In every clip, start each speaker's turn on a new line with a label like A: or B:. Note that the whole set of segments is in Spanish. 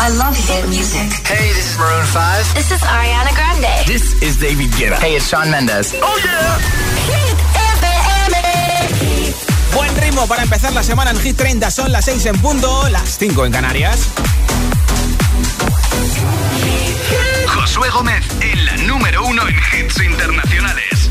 A: I love hit music.
B: Hey, this is Maroon 5.
C: This is Ariana Grande.
B: This is David Guetta. Hey, it's Shawn Mendes.
C: Oh yeah. Hit
D: FM. Buen ritmo para empezar la semana en Hit 30. Son las 6 en punto, las 5 en Canarias.
E: Josué Gómez en la número uno en hits internacionales.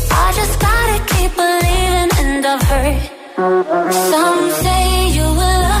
F: I just gotta keep believing, and I've heard some say you will love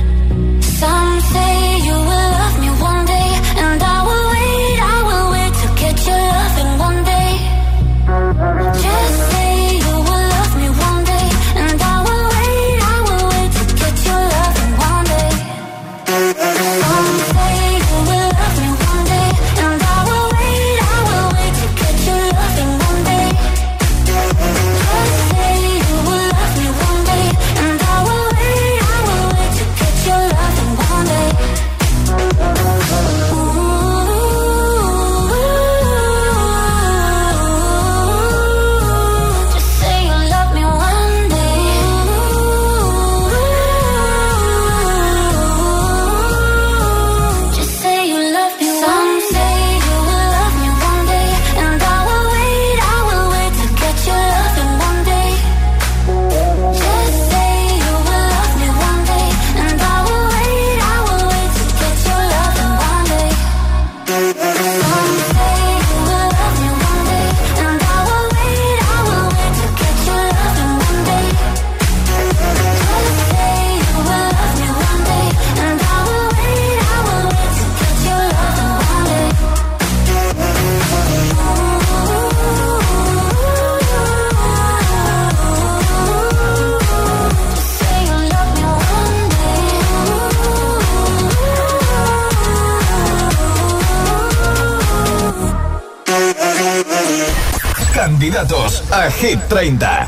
E: Hit 30.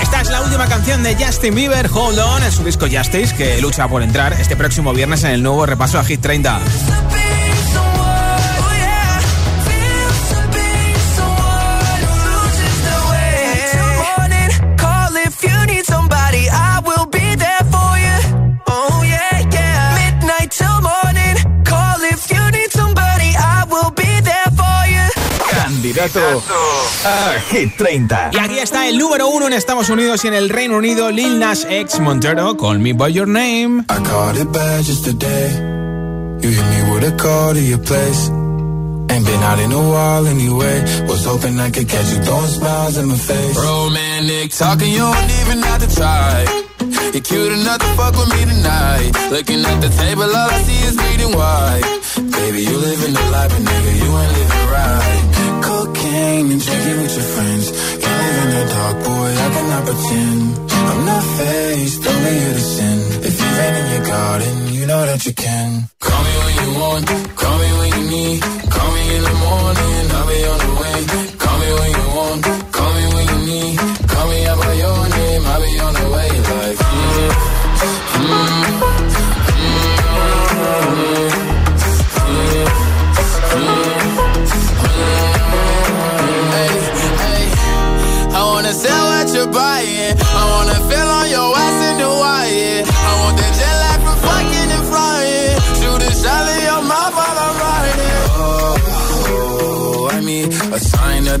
D: Esta es la última canción de Justin Bieber, Hold On, en su disco Justice, que lucha por entrar este próximo viernes en el nuevo repaso a Hit 30.
E: A Hit 30.
D: Y aquí está el número uno en Estados Unidos y en el Reino Unido, Lil Nas X Montero, Call Me By Your Name.
G: I caught it bad just today. You hit me with a call to your place. Ain't been out in a while anyway. Was hoping I could catch you throwing smiles in my face.
H: Romantic talking, you don't even have to try. You're cute enough to fuck with me tonight. Looking at the table, all I see is bleeding white.
G: Baby, you living the life, but nigga, you ain't living right. And drinking with your friends. Can't live in the dark, boy, I cannot pretend. I'm not faced, only here to sin. If you rain in your garden, you know that you can.
H: Call me when you want, call me when you need. Call me in the morning, I'll be on the way.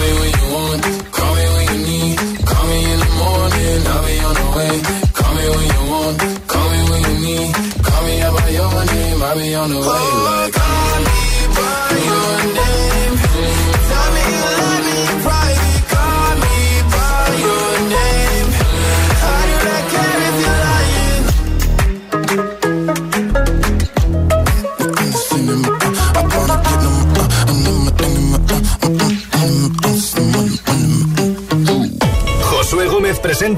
G: me when you want, call me when you need. Call me in the morning, I'll be on the way. Call me when you want, call me when you need. Call me out by your name, I'll be on the way.
E: Oh,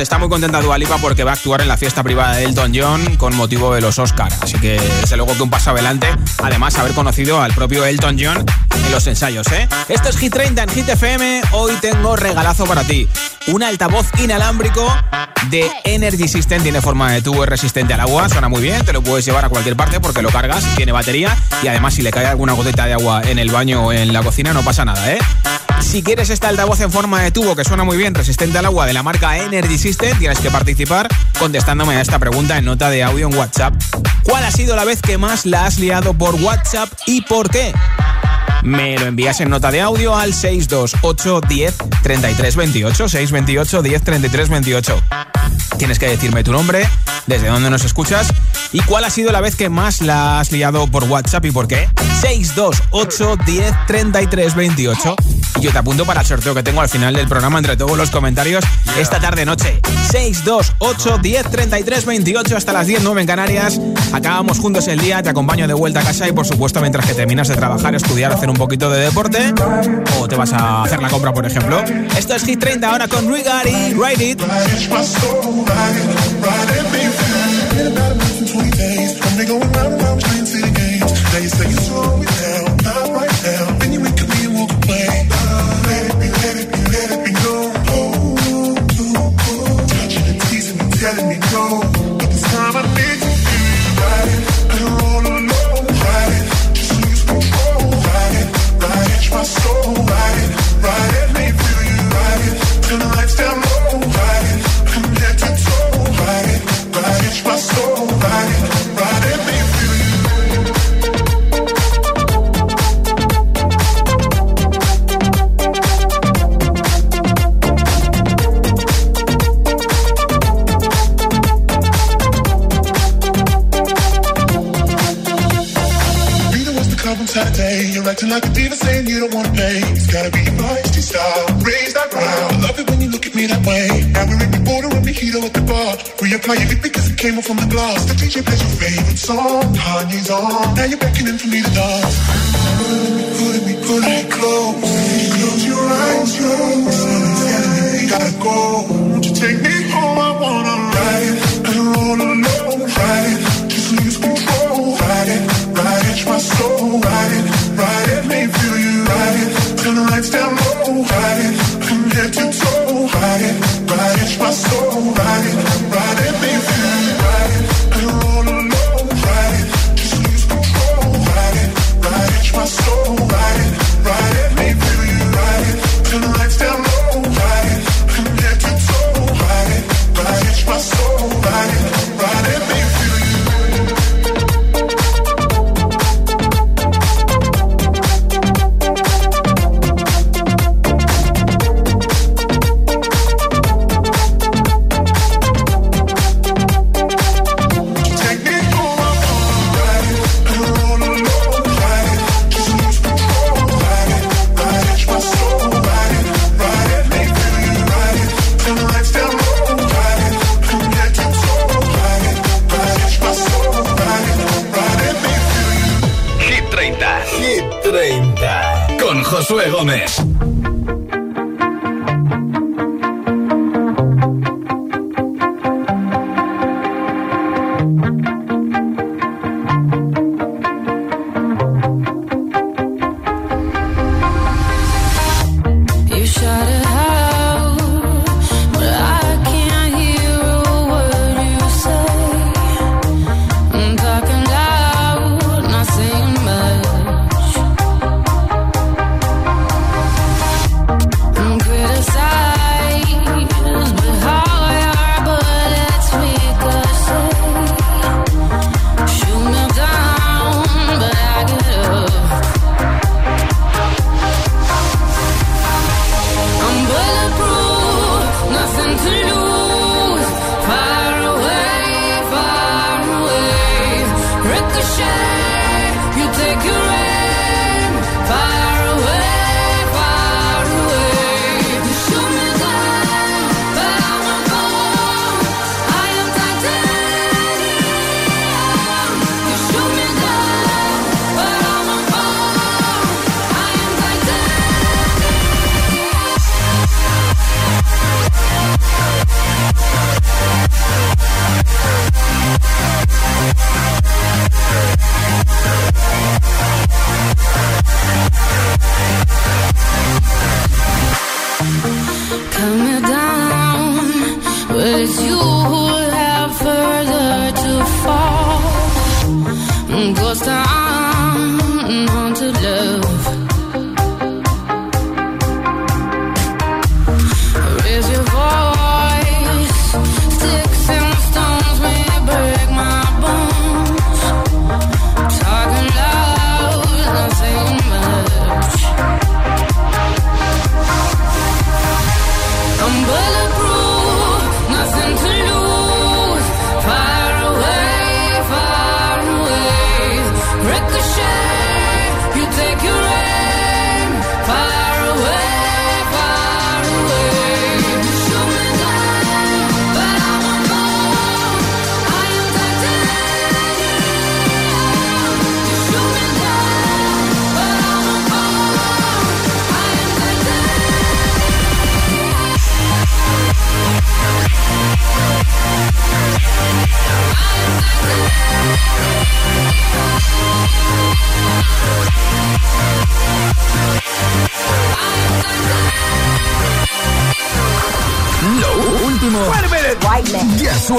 D: Está muy contenta Dualipa porque va a actuar en la fiesta privada de Elton John con motivo de los Oscars. Así que desde luego que un paso adelante. Además, haber conocido al propio Elton John en los ensayos, ¿eh? Esto es Hit 30 en Hit FM. Hoy tengo regalazo para ti. Un altavoz inalámbrico de Energy System. Tiene forma de tubo, resistente al agua. Suena muy bien. Te lo puedes llevar a cualquier parte porque lo cargas, tiene batería. Y además, si le cae alguna gotita de agua en el baño o en la cocina, no pasa nada, ¿eh? Si quieres este altavoz en forma de tubo que suena muy bien, resistente al agua de la marca Energy System, tienes que participar contestándome a esta pregunta en nota de audio en WhatsApp. ¿Cuál ha sido la vez que más la has liado por WhatsApp y por qué? Me lo envías en nota de audio al 628 10 33 28. 628 10 33 28. Tienes que decirme tu nombre, desde dónde nos escuchas y cuál ha sido la vez que más la has liado por WhatsApp y por qué. 628 10 33 28. Y yo te apunto para el sorteo que tengo al final del programa entre todos los comentarios esta tarde noche. 628 10 33 28 hasta las 10 9 en Canarias. Acabamos juntos el día, te acompaño de vuelta a casa y por supuesto mientras que terminas de trabajar, estudiar, hacer un poquito de deporte o te vas a hacer la compra, por ejemplo. Esto es Hit 30 ahora con Rigari, Ride It.
I: DJ plays your favorite song. Kanye's on. Now you're beckoning for me to dance.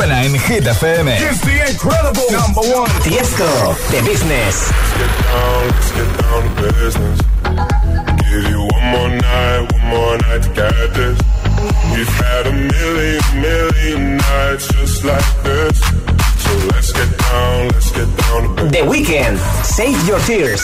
J: Suena en Hit FM.
K: It's the incredible number one.
E: Tiesto, The Business.
L: Get down, let's get down to business. Give you one more night, one more night to get this. We've had a million, million nights just like this. So let's get down, let's get down to business.
E: The Weekend, Save Your Tears.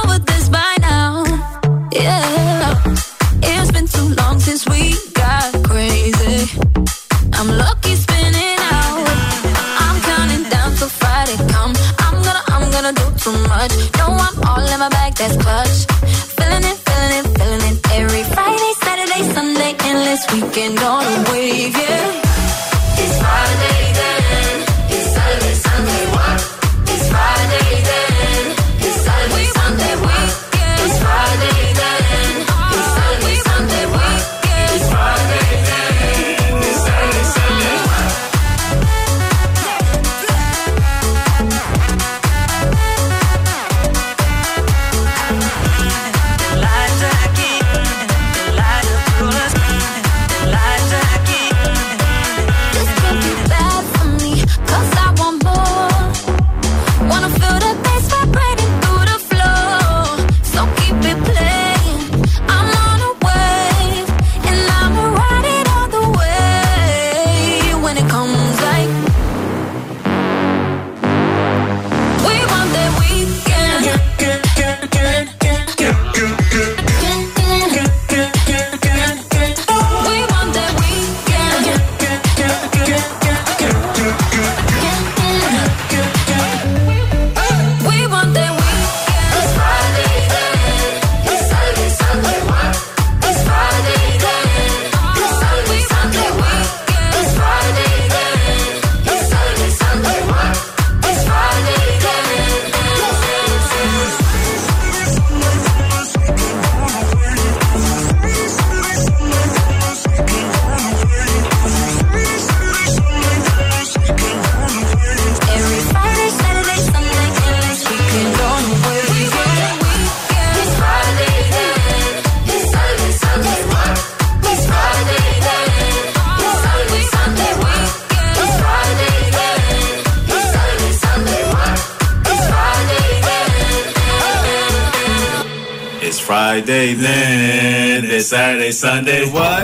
M: much. No, I'm all in my bag, that's clutch. Feeling it, feeling it, feeling it. Every Friday, Saturday, Sunday, endless weekend on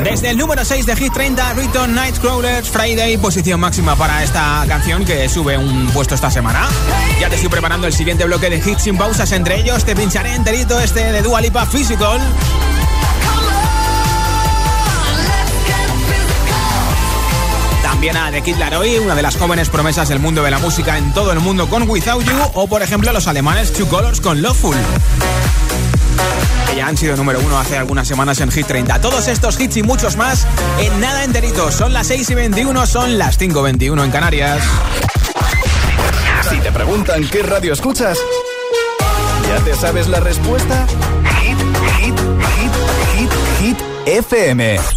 D: Desde el número 6 de Hit 30, Return Nightcrawlers Friday, posición máxima para esta canción que sube un puesto esta semana. Ya te estoy preparando el siguiente bloque de hits sin pausas, entre ellos te pincharé enterito este de Dua Lipa Physical. También a The Kid Laroi, una de las jóvenes promesas del mundo de la música en todo el mundo con Without You, o por ejemplo los alemanes Two Colors con Loveful que ya han sido número uno hace algunas semanas en Hit 30. Todos estos hits y muchos más en nada enterito. Son las 6 y 21, son las 5 y 21 en Canarias.
J: Si te preguntan qué radio escuchas, ¿ya te sabes la respuesta? Hit, hit, hit, hit, hit, FM.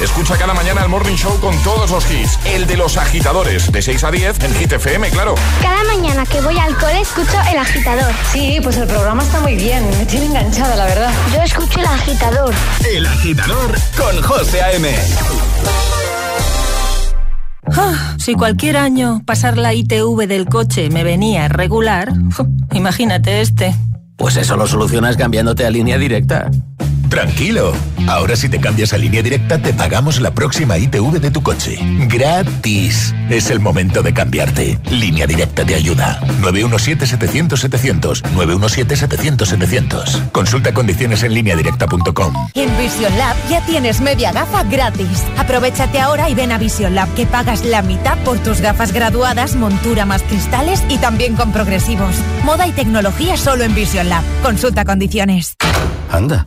N: Escucha cada mañana el Morning Show con todos los hits. El de los agitadores, de 6 a 10 en Hit FM, claro.
O: Cada mañana que voy al cole escucho El Agitador.
P: Sí, pues el programa está muy bien. Me tiene enganchada, la verdad.
O: Yo escucho El Agitador.
J: El agitador con José A.M.
Q: Ah, si cualquier año pasar la ITV del coche me venía regular, imagínate este.
R: Pues eso lo solucionas cambiándote a línea directa.
K: Tranquilo. Ahora si te cambias a línea directa te pagamos la próxima ITV de tu coche. Gratis. Es el momento de cambiarte. Línea directa te ayuda. 917-700-700. 917-700-700. Consulta condiciones en línea directa.com.
S: En Vision Lab ya tienes media gafa gratis. Aprovechate ahora y ven a Vision Lab que pagas la mitad por tus gafas graduadas, montura más cristales y también con progresivos. Moda y tecnología solo en Vision Lab. Consulta condiciones.
T: Anda,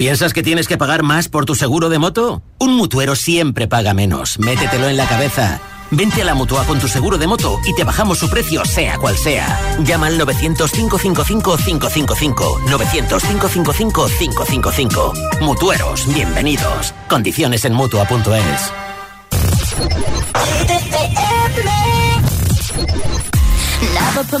R: ¿Piensas que tienes que pagar más por tu seguro de moto? Un mutuero siempre paga menos. Métetelo en la cabeza. Vente a la Mutua con tu seguro de moto y te bajamos su precio sea cual sea. Llama al 900-555-555. 900-555-555. Mutueros, bienvenidos. Condiciones en Mutua.es.
F: Never put.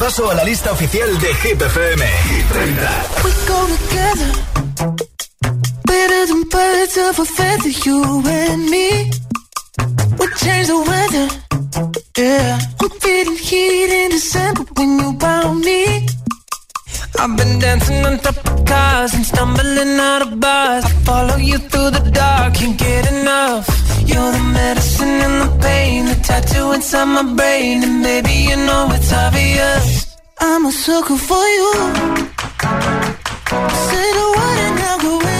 U: repaso a la lista oficial de Hit FM. Hit 30. We go together. Better than birds of a feather, you and me. We change the weather. Yeah. I'm feeling heat in December when you found me. I've been dancing on top of cars and stumbling out of bars. I follow you through the dark, can't get enough. You're the medicine and the pain, the tattoo inside my brain, and baby you know it's obvious. I'm a sucker for you. Say the word and I'll go anywhere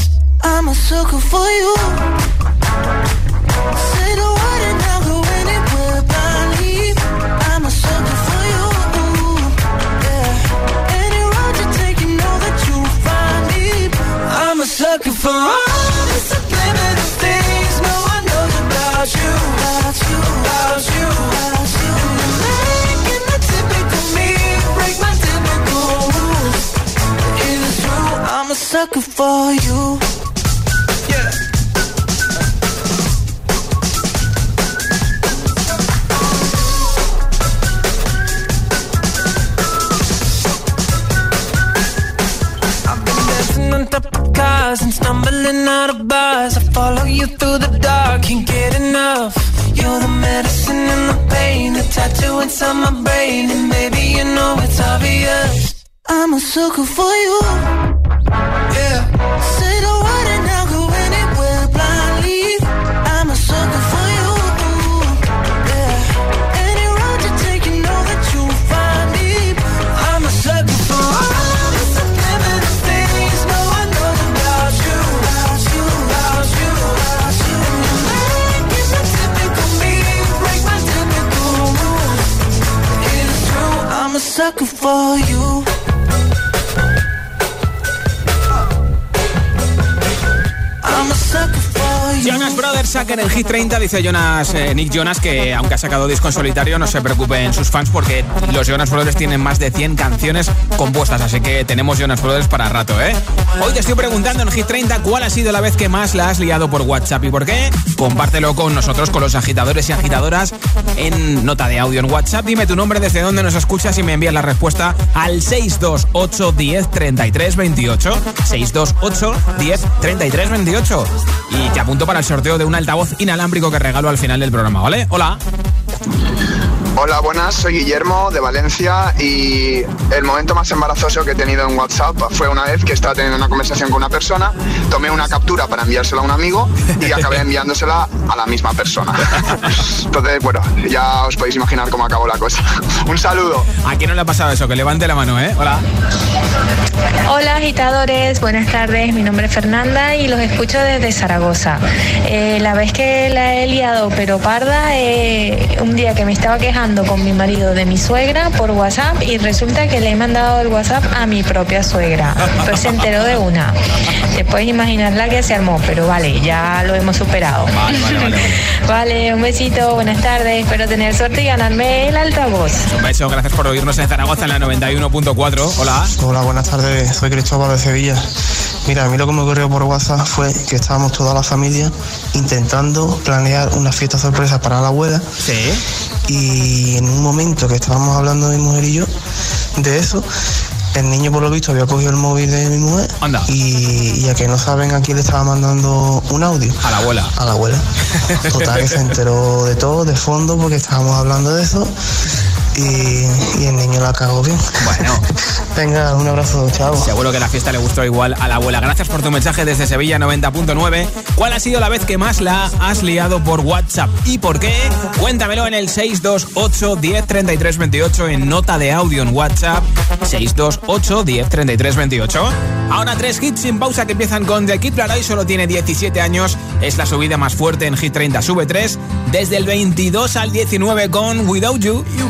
U: I'm a sucker for you. Say the word and I'll go anywhere blindly. I'm a sucker for you. Yeah. Any road you take, you know that you'll find me. I'm a sucker for all the subliminal things no one knows about you. About you, about you, making the typical me break my typical rules. It's true, I'm a sucker for you. Of cars and stumbling out of bars. I follow you through the dark, can't get enough. You're the medicine and the pain, the tattoo inside my brain, and baby you know it's obvious. I'm a sucker for you. Yeah. Sucker for you.
D: Jonas Brothers Sucker en Hit 30, dice Jonas, eh, Nick Jonas, que aunque ha sacado disco en solitario, no se preocupen sus fans porque los Jonas Brothers tienen más de 100 canciones compuestas, así que tenemos Jonas Brothers para rato, ¿eh? Hoy te estoy preguntando en Hit 30 cuál ha sido la vez que más la has liado por WhatsApp y por qué. Compártelo con nosotros, con los agitadores y agitadoras en nota de audio en WhatsApp. Dime tu nombre, desde dónde nos escuchas y me envías la respuesta al 628 10 33 28. 628 10 33 28. Y te apunto para el sorteo de un altavoz inalámbrico que regalo al final del programa, ¿vale? Hola.
V: Hola, buenas, soy Guillermo de Valencia y el momento más embarazoso que he tenido en WhatsApp fue una vez que estaba teniendo una conversación con una persona, tomé una captura para enviársela a un amigo y acabé enviándosela a la misma persona. Entonces, bueno, ya os podéis imaginar cómo acabó la cosa. Un saludo.
D: ¿A quién no le ha pasado eso? Que levante la mano, ¿eh? Hola.
W: Hola agitadores, buenas tardes, mi nombre es Fernanda y los escucho desde Zaragoza. Eh, la vez que la he liado pero parda, eh, un día que me estaba quejando con mi marido de mi suegra por WhatsApp y resulta que le he mandado el WhatsApp a mi propia suegra. Pues se enteró de una. Te puedes imaginar la que se armó, pero vale, ya lo hemos superado.
D: Vale, vale, vale.
W: Vale, un besito, buenas tardes, espero tener suerte y ganarme el altavoz.
D: Un beso, gracias por oírnos en Zaragoza en la 91.4. Hola.
X: Hola, buenas tardes. Soy Cristóbal de Sevilla. Mira, a mí lo que me ocurrió por WhatsApp fue que estábamos toda la familia intentando planear una fiesta sorpresa para la abuela.
D: Sí.
X: Y en un momento que estábamos hablando mi mujer y yo de eso, el niño por lo visto había cogido el móvil de mi mujer
D: Anda.
X: Y, y a que no saben a quién le estaba mandando un audio.
D: A la abuela.
X: A la abuela. Total que se enteró de todo, de fondo, porque estábamos hablando de eso. Y, y el niño la cagó bien.
D: Bueno.
X: Venga, un abrazo, chao.
D: Seguro que la fiesta le gustó igual a la abuela. Gracias por tu mensaje desde Sevilla 90.9. ¿Cuál ha sido la vez que más la has liado por WhatsApp? ¿Y por qué? Cuéntamelo en el 628 10 33 28 en nota de audio en WhatsApp. 628 10 33 28. Ahora tres hits sin pausa que empiezan con The Kid Laroi, solo tiene 17 años. Es la subida más fuerte en Hit 30, sube 3. Desde el 22 al 19 con Without You.
U: You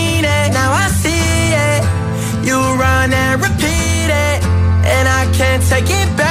U: Run and repeat it. And I can't take it back.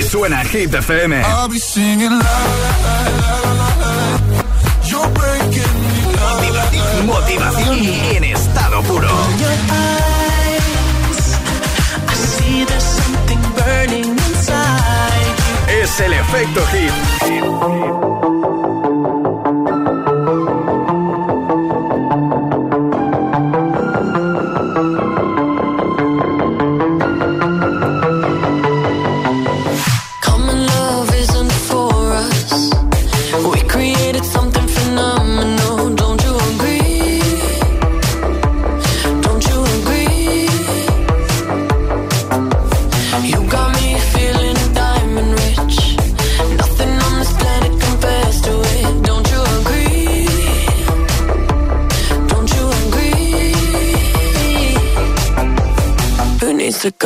E: Así suena Hit FM.
G: La.
E: Motivación en estado puro.
U: I see there's something burning inside.
E: es el efecto hit.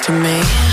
E: Presenta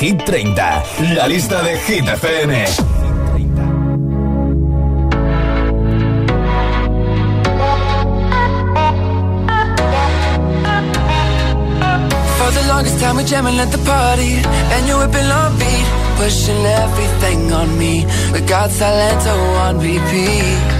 E: Hit 30, la lista de Hit FM.
U: For the longest time we jamming at the party And you whipping on beat Pushing everything on me. We got Salento on repeat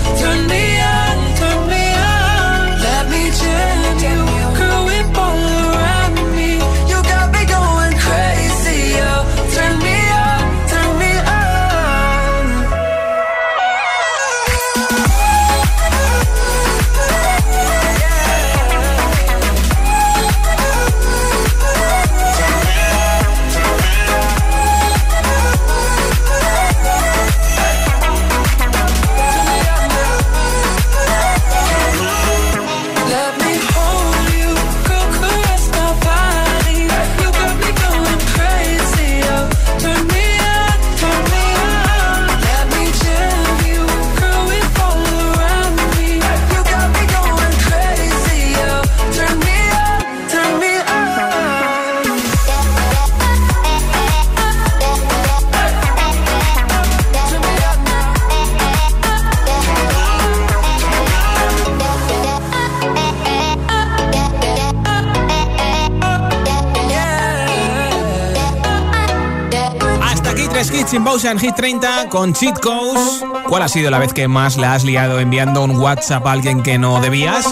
D: Motion Hit 30 con Cheat Codes. ¿Cuál ha sido la vez que más la has liado enviando un WhatsApp a alguien que no debías?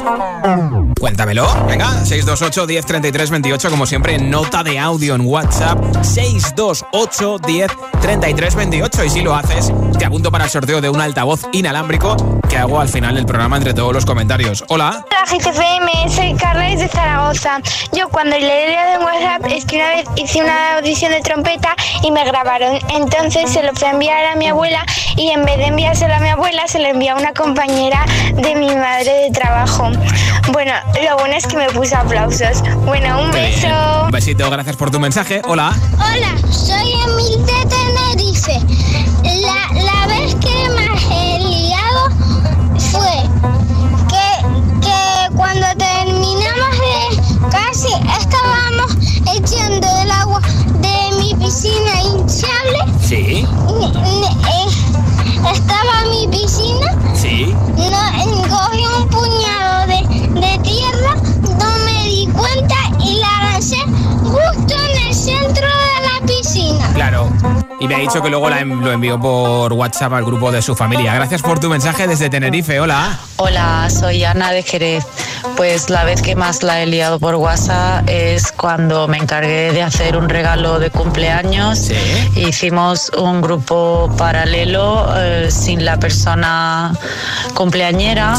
D: Cuéntamelo. Venga, 628 10 33 28, como siempre, nota de audio en WhatsApp 628 10 33 28. Y si lo haces, te apunto para el sorteo de un altavoz inalámbrico que hago al final del programa entre todos los comentarios. Hola.
Y: Hola GTFM, soy Carles de Zaragoza. Yo cuando le di en WhatsApp es que una vez hice una audición de trompeta y me grabaron. Entonces se lo fui a enviar a mi abuela y en vez de enviárselo a mi abuela se lo envió a una compañera de mi madre de trabajo. Bueno, lo bueno es que me puso aplausos. Bueno, un beso.
D: Un besito, gracias por tu mensaje. Hola.
Y: Hola, soy Emil de La, la vez que más he liado fue que, que cuando terminamos de casi estábamos echando el agua de mi piscina hinchable.
D: Sí.
Y: N- n- eh, Estaba mi piscina,
D: Sí.
Y: no, Y
D: me ha dicho que luego la lo envió por WhatsApp al grupo de su familia. Gracias por tu mensaje desde Tenerife. Hola.
Z: Hola, soy Ana de Jerez. Pues la vez que más la he liado por WhatsApp es cuando me encargué de hacer un regalo de cumpleaños. Hicimos un grupo paralelo eh, sin la persona cumpleañera.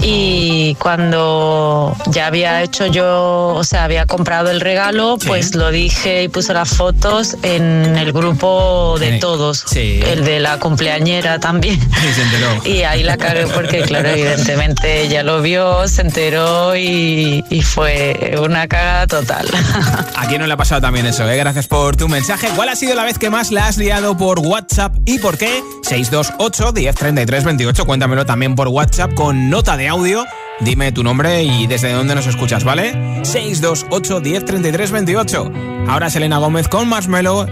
Z: Y cuando ya había hecho yo, o sea, había comprado el regalo, pues lo dije y puse las fotos en el grupo de todos. El de la cumpleañera también. Y ahí la cagué porque, claro, evidentemente ella lo vio, se enteró y, y fue una cagada total.
D: ¿A quién no le ha pasado también eso? eh? Gracias por tu mensaje. ¿Cuál ha sido la vez que más la has liado por WhatsApp y por qué? 628 10 33 28. Cuéntamelo también por WhatsApp con nota de audio. Dime tu nombre y desde dónde nos escuchas, ¿vale? 628 10 33 28. Ahora Selena Gómez con Marshmello.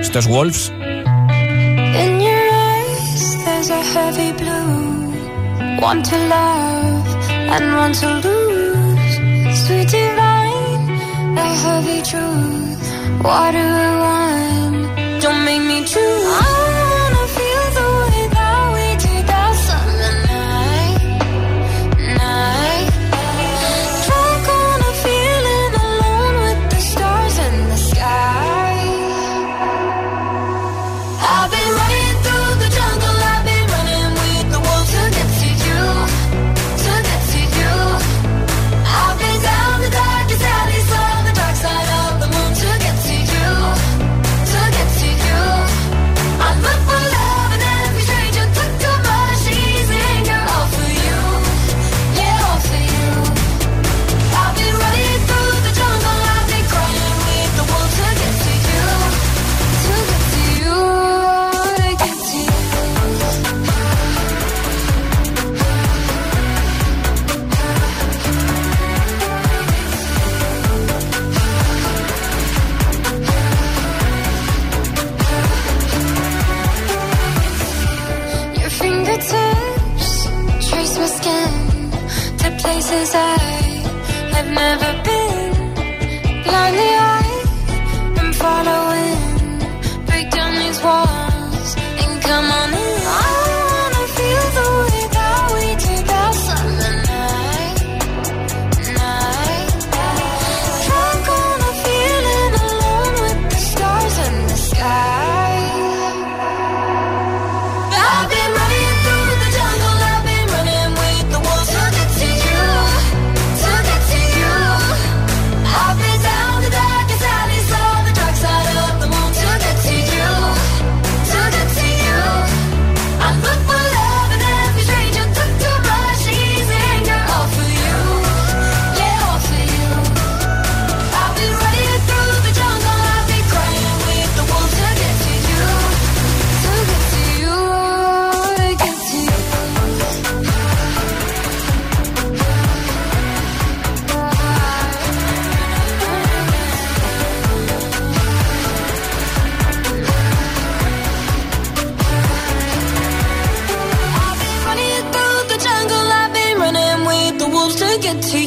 D: Estos Wolves.
F: In your eyes, there's a heavy blue. One to love and one to lose. Sweet divine, a heavy truth. What do I want? Don't make me choose.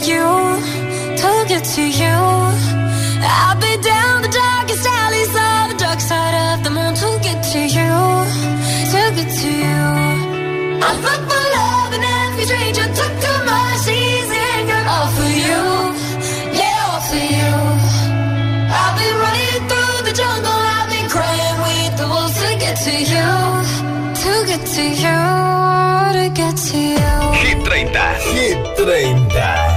F: you to get to you. I'll be down the darkest alleys of the dark side of the moon to get to you, to get to you. I'm fucked for love and every stranger took too much easy anger. All for you, yeah, all for you. I've been running through the jungle, I've been crying with the wolves to get to you, to get to you, to get to you.
E: Hit 30. Hit 30.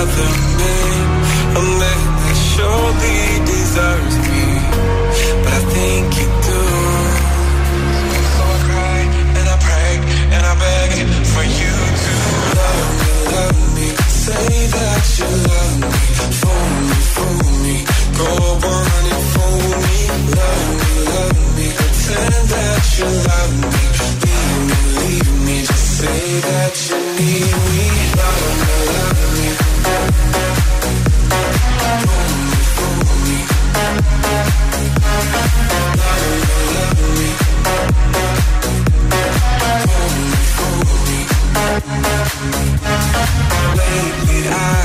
G: another man, a man that surely deserves me. But I think you do. So I cry and I pray and I beg for you to love me, love me, say that you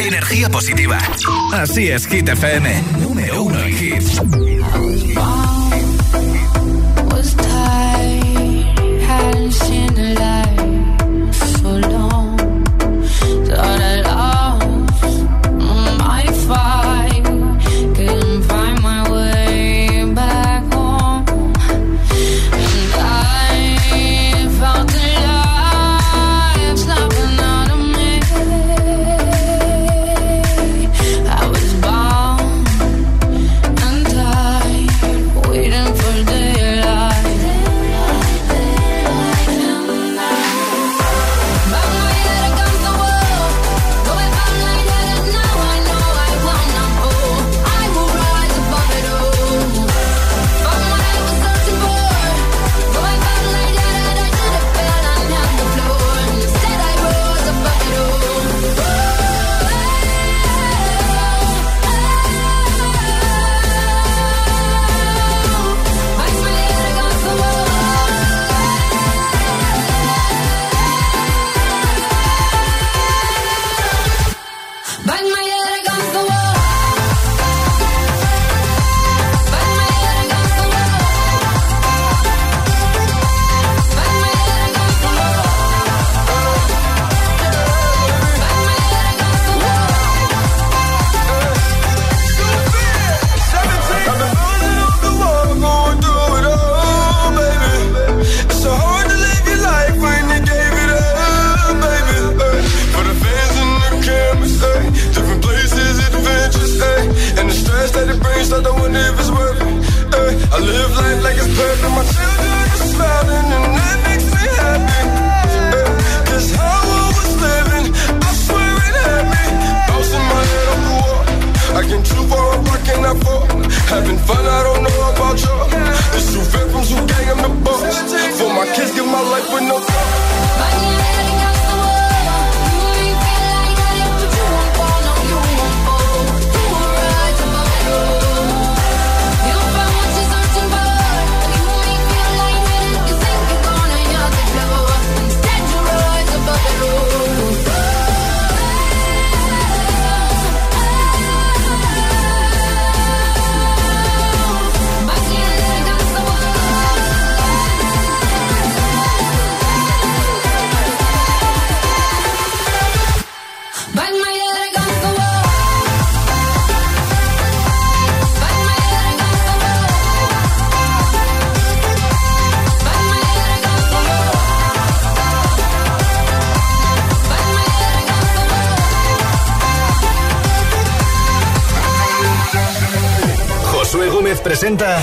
E: Energía positiva. Así es, Hit FM.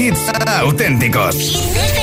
E: hits auténticos.